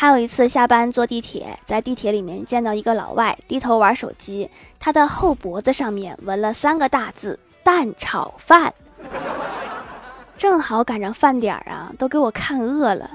还有一次下班坐地铁在地铁里面见到一个老外低头玩手机他的后脖子上面纹了三个大字蛋炒饭。正好赶上饭点儿啊都给我看饿了。